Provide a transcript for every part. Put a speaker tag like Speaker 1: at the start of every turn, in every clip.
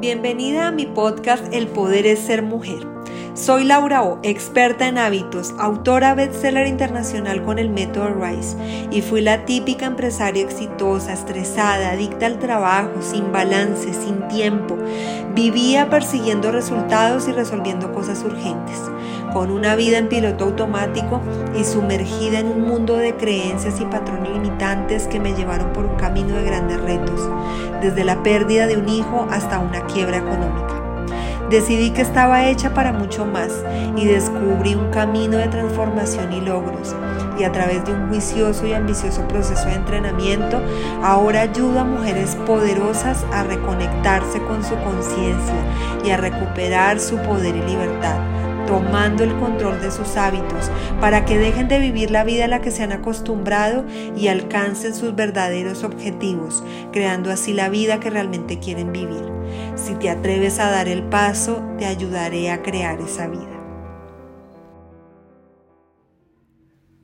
Speaker 1: Bienvenida a mi podcast El Poder es Ser Mujer. Soy Laura O, experta en hábitos, autora bestseller internacional con el método RISE y fui la típica empresaria exitosa, estresada, adicta al trabajo, sin balance, sin tiempo. Vivía persiguiendo resultados y resolviendo cosas urgentes con una vida en piloto automático y sumergida en un mundo de creencias y patrones limitantes que me llevaron por un camino de grandes retos, desde la pérdida de un hijo hasta una quiebra económica. Decidí que estaba hecha para mucho más y descubrí un camino de transformación y logros. Y a través de un juicioso y ambicioso proceso de entrenamiento, ahora ayudo a mujeres poderosas a reconectarse con su conciencia y a recuperar su poder y libertad tomando el control de sus hábitos para que dejen de vivir la vida a la que se han acostumbrado y alcancen sus verdaderos objetivos, creando así la vida que realmente quieren vivir. Si te atreves a dar el paso, te ayudaré a crear esa vida.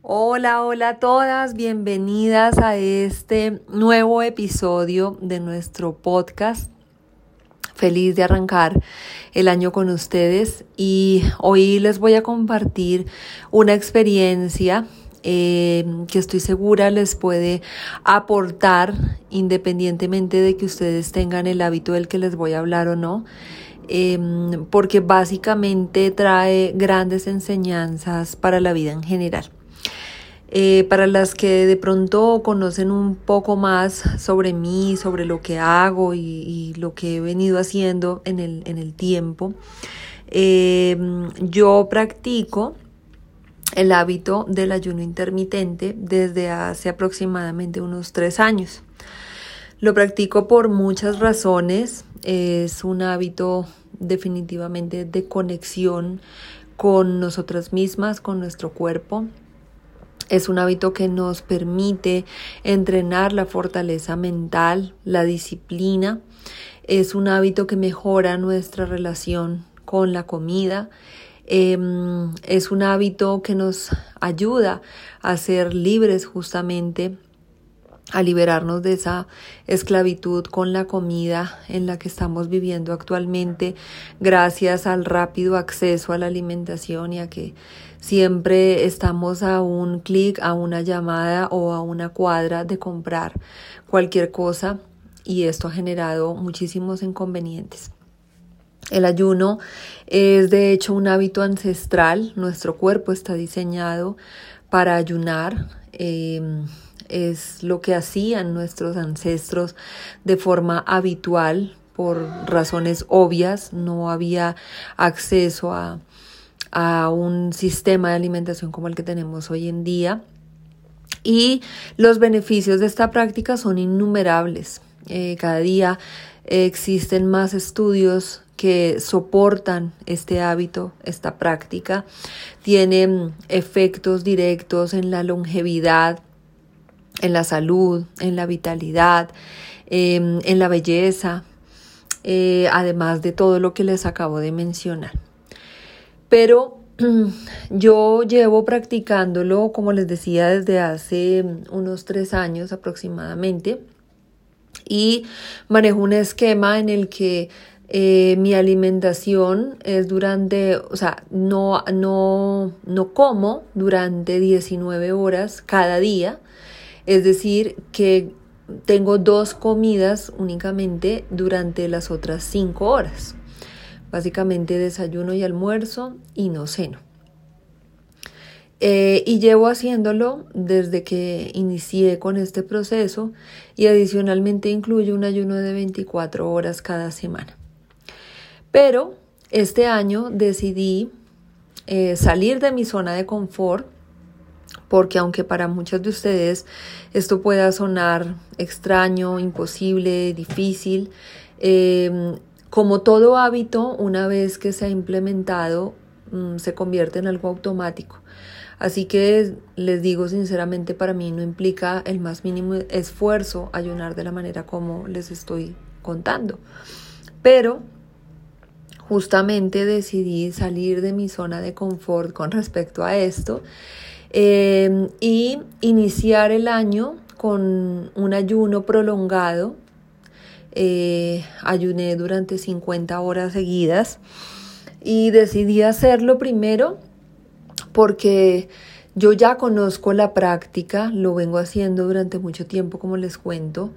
Speaker 1: Hola, hola a todas, bienvenidas a este nuevo episodio de nuestro podcast feliz de arrancar el año con ustedes y hoy les voy a compartir una experiencia eh, que estoy segura les puede aportar independientemente de que ustedes tengan el hábito del que les voy a hablar o no. Em, porque básicamente trae grandes enseñanzas para la vida en general. Eh, para las que de pronto conocen un poco más sobre mí, sobre lo que hago y, lo que he venido haciendo en el, tiempo, eh, yo practico el hábito del ayuno intermitente desde hace aproximadamente unos tres años. Lo practico por muchas razones. Es un hábito definitivamente de conexión con nosotras mismas, con nuestro cuerpo, es un hábito que nos permite entrenar la fortaleza mental, la disciplina. Es un hábito que mejora nuestra relación con la comida. Em, es un hábito que nos ayuda a ser libres justamente a liberarnos de esa esclavitud con la comida en la que estamos viviendo actualmente gracias al rápido acceso a la alimentación y a que siempre estamos a un clic, a una llamada o a una cuadra de comprar cualquier cosa y esto ha generado muchísimos inconvenientes. El ayuno es de hecho un hábito ancestral, nuestro cuerpo está diseñado para ayunar. Em, es lo que hacían nuestros ancestros de forma habitual por razones obvias, no había acceso a, un sistema de alimentación como el que tenemos hoy en día. Y los beneficios de esta práctica son innumerables. Eh, cada día existen más estudios que soportan este hábito, esta práctica. Tienen efectos directos en la longevidad, en la salud, en la vitalidad, em, en la belleza, eh, además de todo lo que les acabo de mencionar. Pero yo llevo practicándolo, como les decía, desde hace unos tres años aproximadamente y manejo un esquema en el que eh, mi alimentación es durante, o sea, no, no, no como durante 19 horas cada día, es decir, que tengo dos comidas únicamente durante las otras cinco horas. Básicamente desayuno y almuerzo y no ceno. Eh, y llevo haciéndolo desde que inicié con este proceso y adicionalmente incluye un ayuno de 24 horas cada semana. Pero este año decidí eh, salir de mi zona de confort porque aunque para muchos de ustedes esto pueda sonar extraño, imposible, difícil, em, como todo hábito, una vez que se ha implementado, mm, se convierte en algo automático. Así que les digo sinceramente, para mí no implica el más mínimo esfuerzo ayunar de la manera como les estoy contando. Pero justamente decidí salir de mi zona de confort con respecto a esto Em, y iniciar el año con un ayuno prolongado. Eh, ayuné durante 50 horas seguidas y decidí hacerlo primero porque yo ya conozco la práctica, lo vengo haciendo durante mucho tiempo, como les cuento,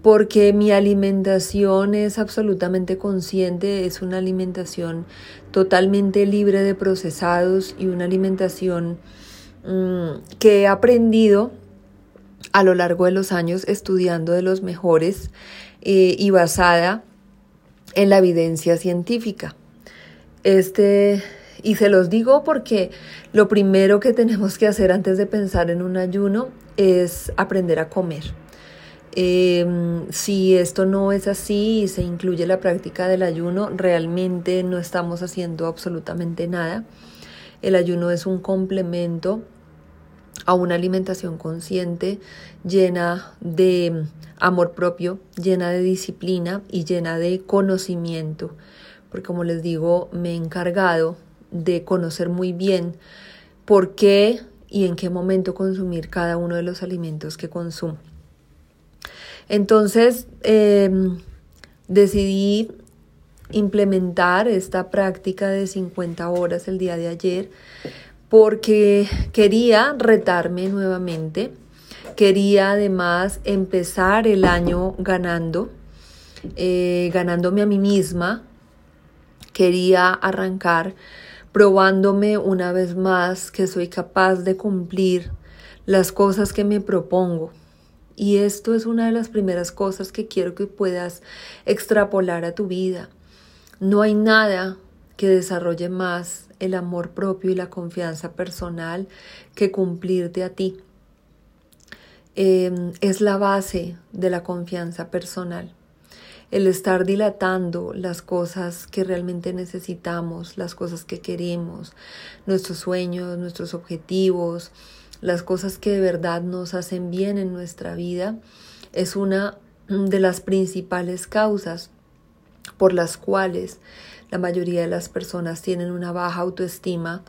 Speaker 1: porque mi alimentación es absolutamente consciente, es una alimentación totalmente libre de procesados y una alimentación mm, que he aprendido a lo largo de los años estudiando de los mejores eh, y basada en la evidencia científica. Este y se los digo porque lo primero que tenemos que hacer antes de pensar en un ayuno es aprender a comer. Em, si esto no es así y se incluye la práctica del ayuno, realmente no estamos haciendo absolutamente nada. El ayuno es un complemento a una alimentación consciente llena de amor propio, llena de disciplina y llena de conocimiento. Porque como les digo, me he encargado de conocer muy bien por qué y en qué momento consumir cada uno de los alimentos que consumo. Entonces, em, decidí implementar esta práctica de 50 horas el día de ayer porque quería retarme nuevamente, quería además empezar el año ganando, eh, ganándome a mí misma, quería arrancar probándome una vez más que soy capaz de cumplir las cosas que me propongo. Y esto es una de las primeras cosas que quiero que puedas extrapolar a tu vida. No hay nada que desarrolle más el amor propio y la confianza personal que cumplirte a ti. Em, es la base de la confianza personal el estar dilatando las cosas que realmente necesitamos, las cosas que queremos, nuestros sueños, nuestros objetivos, las cosas que de verdad nos hacen bien en nuestra vida, es una de las principales causas por las cuales la mayoría de las personas tienen una baja autoestima,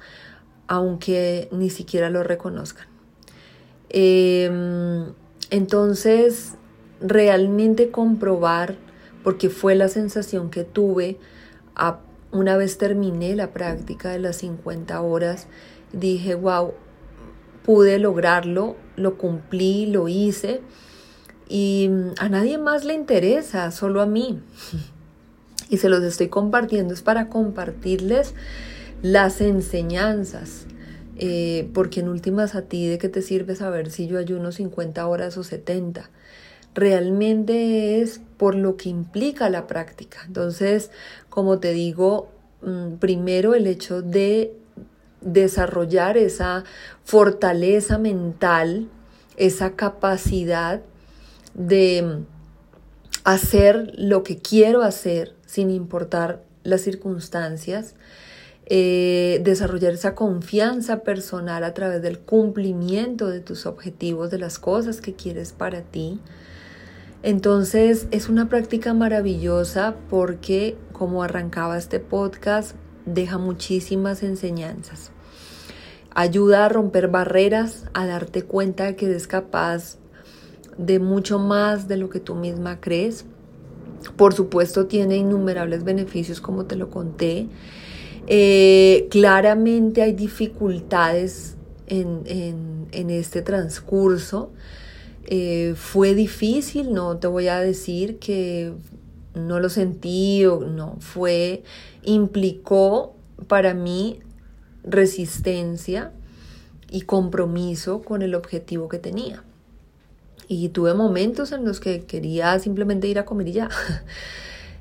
Speaker 1: aunque ni siquiera lo reconozcan. Em, entonces, realmente comprobar porque fue la sensación que tuve una vez terminé la práctica de las 50 horas. Dije, wow, pude lograrlo, lo cumplí, lo hice y a nadie más le interesa, solo a mí. Y se los estoy compartiendo, es para compartirles las enseñanzas. Eh, porque en últimas a ti de qué te sirve saber si yo ayuno 50 horas o 70 realmente es por lo que implica la práctica. Entonces, como te digo, mm, primero el hecho de desarrollar esa fortaleza mental, esa capacidad de hacer lo que quiero hacer sin importar las circunstancias, eh, desarrollar esa confianza personal a través del cumplimiento de tus objetivos, de las cosas que quieres para ti, entonces es una práctica maravillosa porque como arrancaba este podcast, deja muchísimas enseñanzas. Ayuda a romper barreras, a darte cuenta de que eres capaz de mucho más de lo que tú misma crees. Por supuesto tiene innumerables beneficios como te lo conté. Eh, claramente hay dificultades en, en este transcurso. Eh, fue difícil, no te voy a decir que no lo sentí o no, fue, implicó para mí resistencia y compromiso con el objetivo que tenía. Y tuve momentos en los que quería simplemente ir a comer y ya.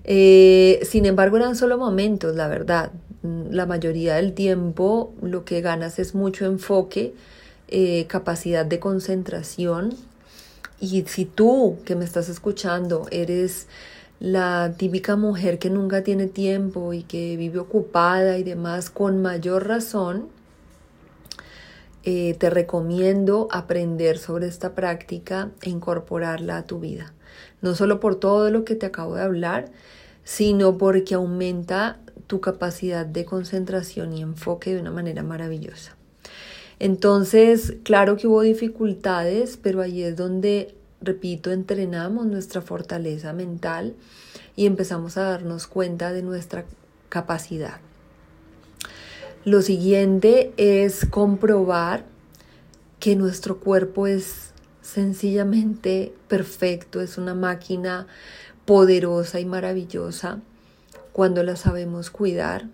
Speaker 1: Eh, sin embargo, eran solo momentos, la verdad. La mayoría del tiempo lo que ganas es mucho enfoque, eh, capacidad de concentración, y si tú que me estás escuchando eres la típica mujer que nunca tiene tiempo y que vive ocupada y demás, con mayor razón, eh, te recomiendo aprender sobre esta práctica e incorporarla a tu vida. No solo por todo lo que te acabo de hablar, sino porque aumenta tu capacidad de concentración y enfoque de una manera maravillosa. Entonces, claro que hubo dificultades, pero ahí es donde repito, entrenamos nuestra fortaleza mental y empezamos a darnos cuenta de nuestra capacidad. Lo siguiente es comprobar que nuestro cuerpo es sencillamente perfecto, es una máquina poderosa y maravillosa cuando la sabemos cuidar,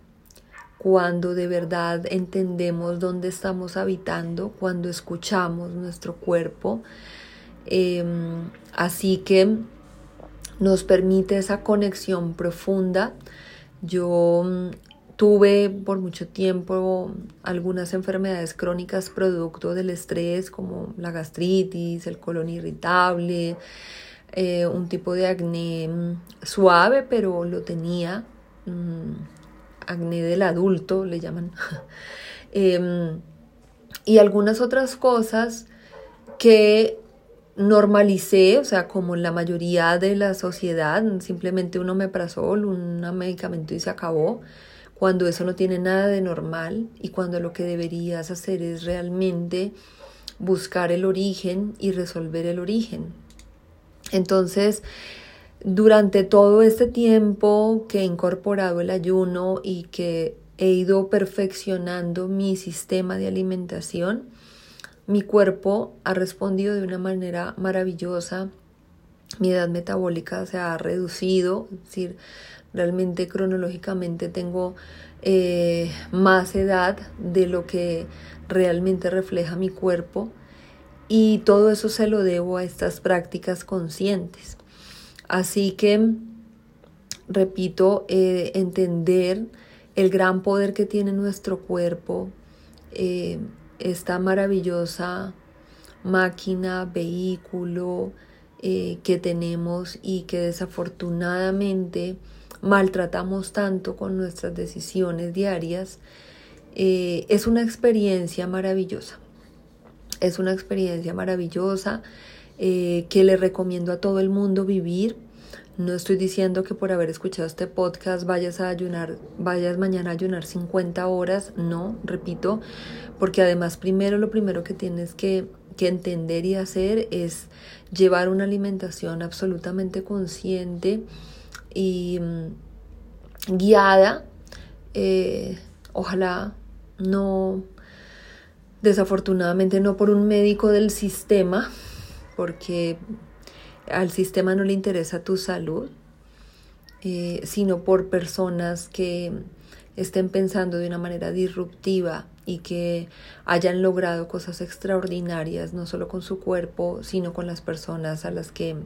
Speaker 1: cuando de verdad entendemos dónde estamos habitando, cuando escuchamos nuestro cuerpo. Em, así que nos permite esa conexión profunda. Yo mm, tuve por mucho tiempo algunas enfermedades crónicas producto del estrés como la gastritis, el colon irritable, eh, un tipo de acné mm, suave, pero lo tenía. Mm, acné del adulto, le llaman. Em, y algunas otras cosas que normalicé, o sea, como la mayoría de la sociedad, simplemente un omeprazol, un medicamento y se acabó, cuando eso no tiene nada de normal y cuando lo que deberías hacer es realmente buscar el origen y resolver el origen. Entonces, durante todo este tiempo que he incorporado el ayuno y que he ido perfeccionando mi sistema de alimentación, mi cuerpo ha respondido de una manera maravillosa. Mi edad metabólica se ha reducido, es decir, realmente cronológicamente tengo eh, más edad de lo que realmente refleja mi cuerpo y todo eso se lo debo a estas prácticas conscientes. Así que, repito, eh, entender el gran poder que tiene nuestro cuerpo, eh, esta maravillosa máquina, vehículo eh, que tenemos y que desafortunadamente maltratamos tanto con nuestras decisiones diarias, es una experiencia maravillosa. Es una experiencia maravillosa eh, que le recomiendo a todo el mundo vivir. No estoy diciendo que por haber escuchado este podcast vayas a ayunar, vayas mañana a ayunar 50 horas, no, repito, porque además primero lo primero que tienes que, entender y hacer es llevar una alimentación absolutamente consciente y mm, guiada. Eh, ojalá no, desafortunadamente no por un médico del sistema, porque al sistema no le interesa tu salud, eh, sino por personas que estén pensando de una manera disruptiva y que hayan logrado cosas extraordinarias, no solo con su cuerpo, sino con las personas a las que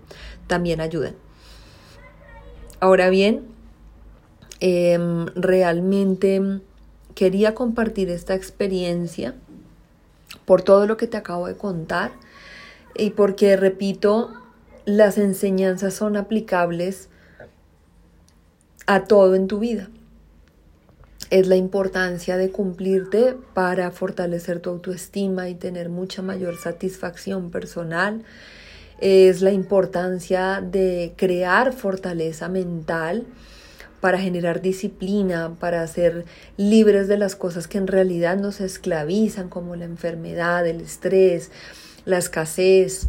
Speaker 1: también ayudan. Ahora bien, em, realmente quería compartir esta experiencia por todo lo que te acabo de contar y porque, repito, las enseñanzas son aplicables a todo en tu vida. Es la importancia de cumplirte para fortalecer tu autoestima y tener mucha mayor satisfacción personal. Es la importancia de crear fortaleza mental para generar disciplina, para ser libres de las cosas que en realidad nos esclavizan, como la enfermedad, el estrés, la escasez,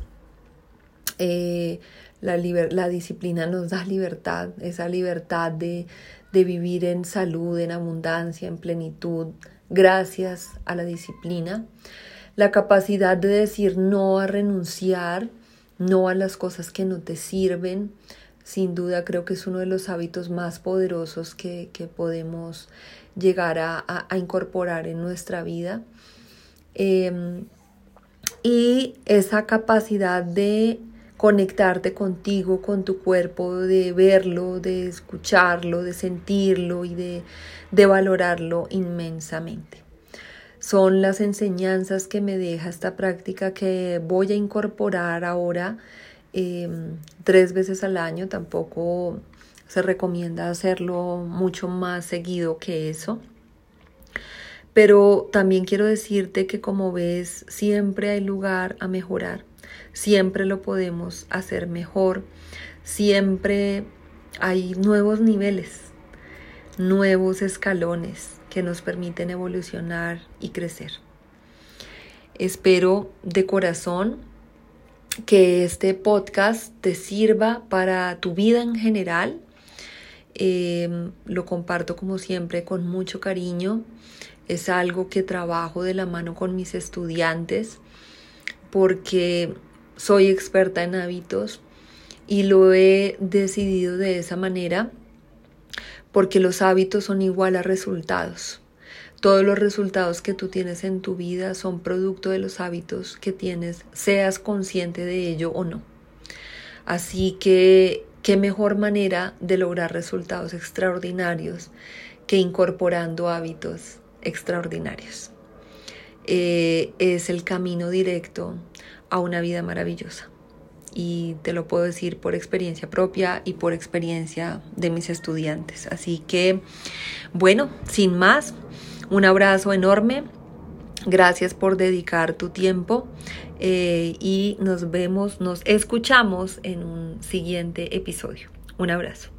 Speaker 1: eh, la, la, disciplina nos da libertad, esa libertad de, de vivir en salud, en abundancia, en plenitud, gracias a la disciplina. La capacidad de decir no a renunciar, no a las cosas que no te sirven, sin duda creo que es uno de los hábitos más poderosos que, podemos llegar a, incorporar en nuestra vida. Em, y esa capacidad de conectarte contigo, con tu cuerpo, de verlo, de escucharlo, de sentirlo y de, de valorarlo inmensamente. Son las enseñanzas que me deja esta práctica que voy a incorporar ahora em, tres veces al año. Tampoco se recomienda hacerlo mucho más seguido que eso. Pero también quiero decirte que como ves, siempre hay lugar a mejorar, siempre lo podemos hacer mejor, siempre hay nuevos niveles, nuevos escalones que nos permiten evolucionar y crecer. Espero de corazón que este podcast te sirva para tu vida en general. Em, lo comparto como siempre con mucho cariño. Es algo que trabajo de la mano con mis estudiantes porque soy experta en hábitos y lo he decidido de esa manera porque los hábitos son igual a resultados. Todos los resultados que tú tienes en tu vida son producto de los hábitos que tienes, seas consciente de ello o no. Así que, qué mejor manera de lograr resultados extraordinarios que incorporando hábitos extraordinarios. Eh, es el camino directo a una vida maravillosa. Y te lo puedo decir por experiencia propia y por experiencia de mis estudiantes. Así que, bueno, sin más, un abrazo enorme. Gracias por dedicar tu tiempo eh, y nos vemos, nos escuchamos en un siguiente episodio. Un abrazo.